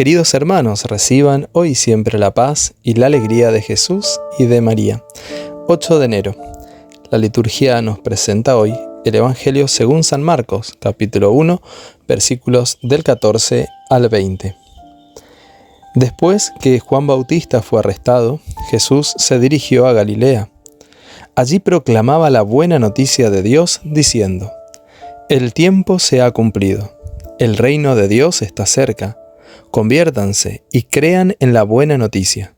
Queridos hermanos, reciban hoy siempre la paz y la alegría de Jesús y de María. 8 de enero. La liturgia nos presenta hoy el Evangelio según San Marcos, capítulo 1, versículos del 14 al 20. Después que Juan Bautista fue arrestado, Jesús se dirigió a Galilea. Allí proclamaba la buena noticia de Dios diciendo, El tiempo se ha cumplido, el reino de Dios está cerca conviértanse y crean en la buena noticia.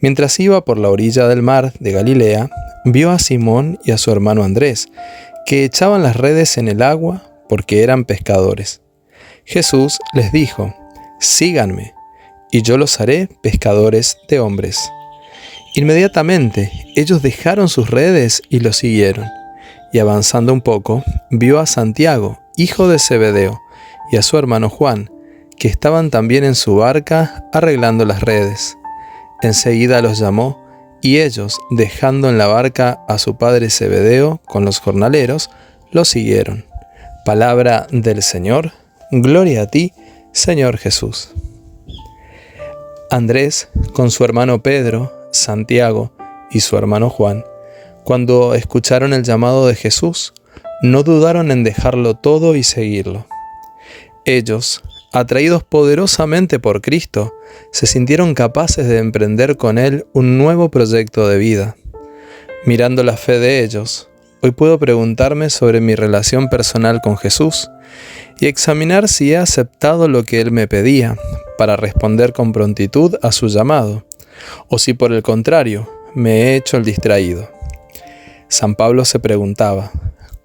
Mientras iba por la orilla del mar de Galilea, vio a Simón y a su hermano Andrés, que echaban las redes en el agua porque eran pescadores. Jesús les dijo, Síganme, y yo los haré pescadores de hombres. Inmediatamente ellos dejaron sus redes y lo siguieron. Y avanzando un poco, vio a Santiago, hijo de Zebedeo, y a su hermano Juan, que estaban también en su barca arreglando las redes. Enseguida los llamó, y ellos, dejando en la barca a su padre Zebedeo con los jornaleros, lo siguieron. Palabra del Señor, gloria a ti, Señor Jesús. Andrés, con su hermano Pedro, Santiago y su hermano Juan, cuando escucharon el llamado de Jesús, no dudaron en dejarlo todo y seguirlo. Ellos, atraídos poderosamente por Cristo, se sintieron capaces de emprender con Él un nuevo proyecto de vida. Mirando la fe de ellos, hoy puedo preguntarme sobre mi relación personal con Jesús y examinar si he aceptado lo que Él me pedía para responder con prontitud a su llamado, o si por el contrario me he hecho el distraído. San Pablo se preguntaba,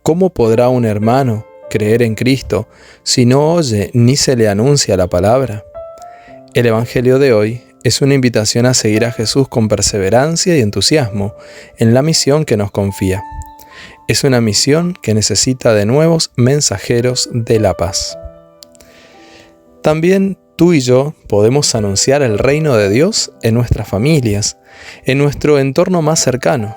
¿cómo podrá un hermano creer en Cristo si no oye ni se le anuncia la palabra? El Evangelio de hoy es una invitación a seguir a Jesús con perseverancia y entusiasmo en la misión que nos confía. Es una misión que necesita de nuevos mensajeros de la paz. También tú y yo podemos anunciar el reino de Dios en nuestras familias, en nuestro entorno más cercano.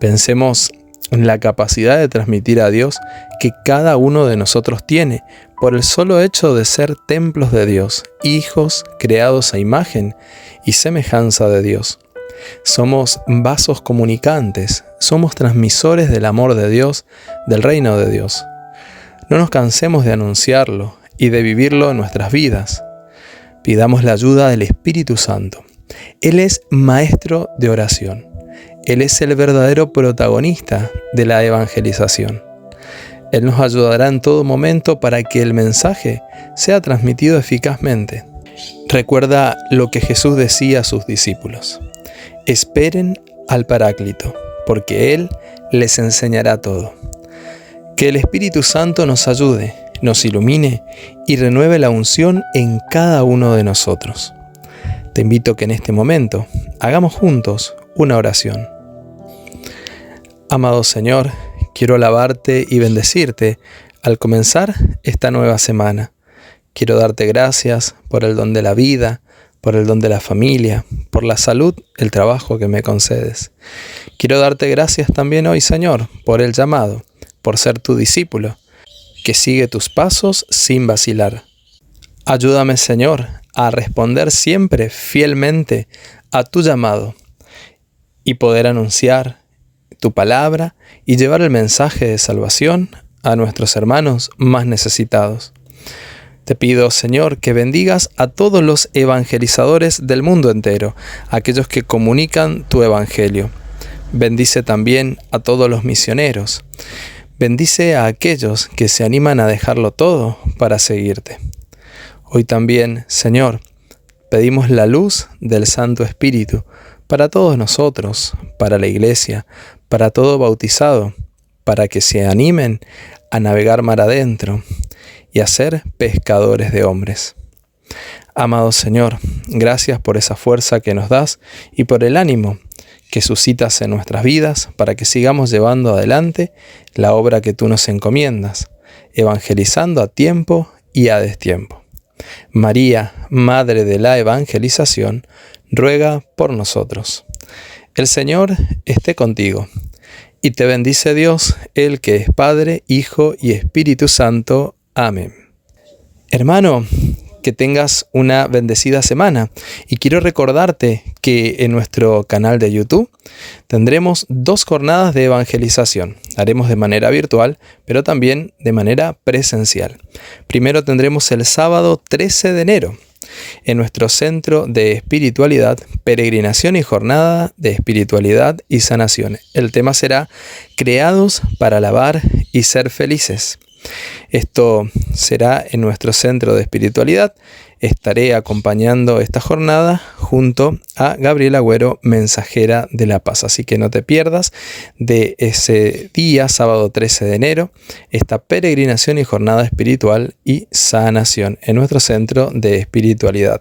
Pensemos la capacidad de transmitir a Dios que cada uno de nosotros tiene por el solo hecho de ser templos de Dios, hijos creados a imagen y semejanza de Dios. Somos vasos comunicantes, somos transmisores del amor de Dios, del reino de Dios. No nos cansemos de anunciarlo y de vivirlo en nuestras vidas. Pidamos la ayuda del Espíritu Santo. Él es maestro de oración. Él es el verdadero protagonista de la evangelización. Él nos ayudará en todo momento para que el mensaje sea transmitido eficazmente. Recuerda lo que Jesús decía a sus discípulos. Esperen al Paráclito, porque Él les enseñará todo. Que el Espíritu Santo nos ayude, nos ilumine y renueve la unción en cada uno de nosotros. Te invito que en este momento hagamos juntos una oración. Amado Señor, quiero alabarte y bendecirte al comenzar esta nueva semana. Quiero darte gracias por el don de la vida, por el don de la familia, por la salud, el trabajo que me concedes. Quiero darte gracias también hoy, Señor, por el llamado, por ser tu discípulo, que sigue tus pasos sin vacilar. Ayúdame, Señor, a responder siempre fielmente a tu llamado y poder anunciar tu palabra y llevar el mensaje de salvación a nuestros hermanos más necesitados. Te pido, Señor, que bendigas a todos los evangelizadores del mundo entero, aquellos que comunican tu evangelio. Bendice también a todos los misioneros. Bendice a aquellos que se animan a dejarlo todo para seguirte. Hoy también, Señor, pedimos la luz del Santo Espíritu para todos nosotros, para la Iglesia, para todo bautizado, para que se animen a navegar mar adentro y a ser pescadores de hombres. Amado Señor, gracias por esa fuerza que nos das y por el ánimo que suscitas en nuestras vidas para que sigamos llevando adelante la obra que tú nos encomiendas, evangelizando a tiempo y a destiempo. María, Madre de la Evangelización, ruega por nosotros. El Señor esté contigo, y te bendice Dios, el que es Padre, Hijo y Espíritu Santo. Amén. Hermano, que tengas una bendecida semana y quiero recordarte que en nuestro canal de YouTube tendremos dos jornadas de evangelización. Haremos de manera virtual, pero también de manera presencial. Primero tendremos el sábado 13 de enero en nuestro centro de espiritualidad, peregrinación y jornada de espiritualidad y sanación. El tema será Creados para alabar y ser felices. Esto será en nuestro centro de espiritualidad. Estaré acompañando esta jornada junto a Gabriela Agüero, mensajera de la paz. Así que no te pierdas de ese día, sábado 13 de enero, esta peregrinación y jornada espiritual y sanación en nuestro centro de espiritualidad.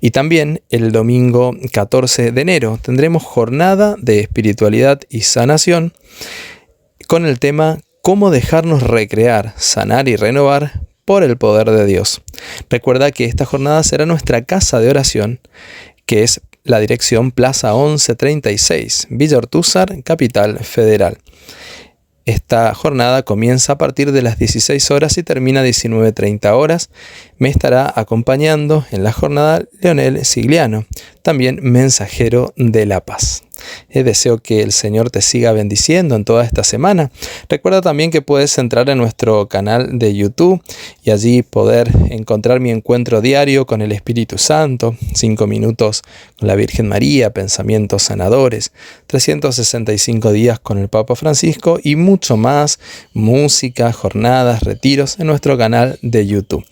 Y también el domingo 14 de enero tendremos jornada de espiritualidad y sanación con el tema cómo dejarnos recrear, sanar y renovar por el poder de Dios. Recuerda que esta jornada será nuestra casa de oración, que es la dirección Plaza 1136, Villa Ortúzar, Capital Federal. Esta jornada comienza a partir de las 16 horas y termina a 19.30 horas. Me estará acompañando en la jornada Leonel Sigliano, también mensajero de la paz. Eh, deseo que el Señor te siga bendiciendo en toda esta semana. Recuerda también que puedes entrar en nuestro canal de YouTube y allí poder encontrar mi encuentro diario con el Espíritu Santo, 5 minutos con la Virgen María, pensamientos sanadores, 365 días con el Papa Francisco y mucho más, música, jornadas, retiros en nuestro canal de YouTube.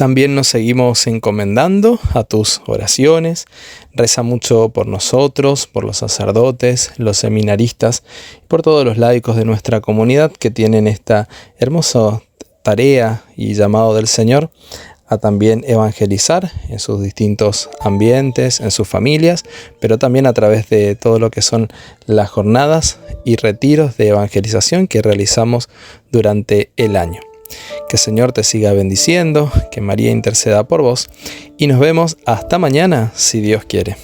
También nos seguimos encomendando a tus oraciones. Reza mucho por nosotros, por los sacerdotes, los seminaristas y por todos los laicos de nuestra comunidad que tienen esta hermosa tarea y llamado del Señor a también evangelizar en sus distintos ambientes, en sus familias, pero también a través de todo lo que son las jornadas y retiros de evangelización que realizamos durante el año. Que el Señor te siga bendiciendo, que María interceda por vos y nos vemos hasta mañana si Dios quiere.